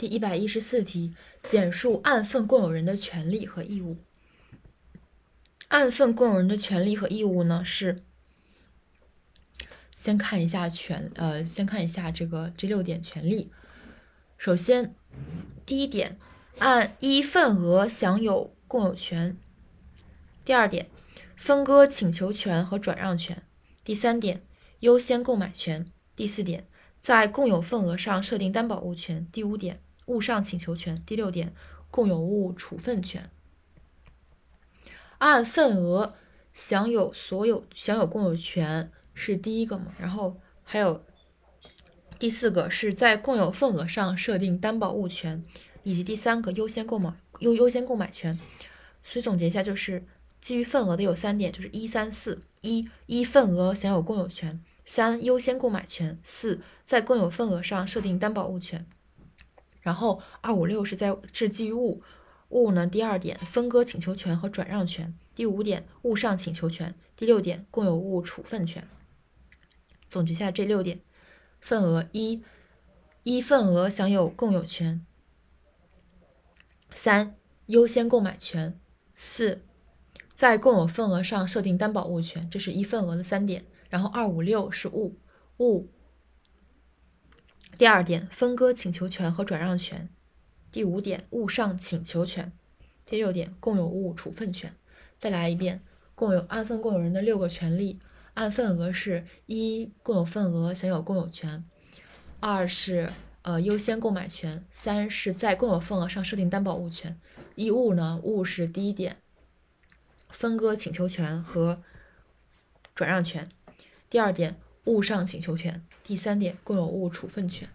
第一百一十四题，简述按份共有人的权利和义务。按份共有人的权利和义务呢是，先看一下权，呃，先看一下这个这六点权利。首先，第一点，按一份额享有共有权。第二点，分割请求权和转让权。第三点，优先购买权。第四点，在共有份额上设定担保物权。第五点，物上请求权。第六点，共有物处分权。按份额享有所有享有共有权是第一个嘛？然后还有第四个是在共有份额上设定担保物权，以及第三个优先购买优优先购买权。所以总结一下就是。基于份额的有三点，就是一三四：一、一份额享有共有权；三、优先购买权；四、在共有份额上设定担保物权。然后二五六是在是基于物，物呢第二点分割请求权和转让权，第五点物上请求权，第六点共有物处分权。总结下这六点：份额一、一份额享有共有权；三、优先购买权；四。在共有份额上设定担保物权，这是一份额的三点。然后二五六是物物。第二点分割请求权和转让权。第五点物上请求权。第六点共有物处分权。再来一遍，共有按份共有人的六个权利。按份额是一共有份额享有共有权，二是呃优先购买权，三是在共有份额上设定担保物权。一物呢物是第一点。分割请求权和转让权，第二点物上请求权，第三点共有物处分权。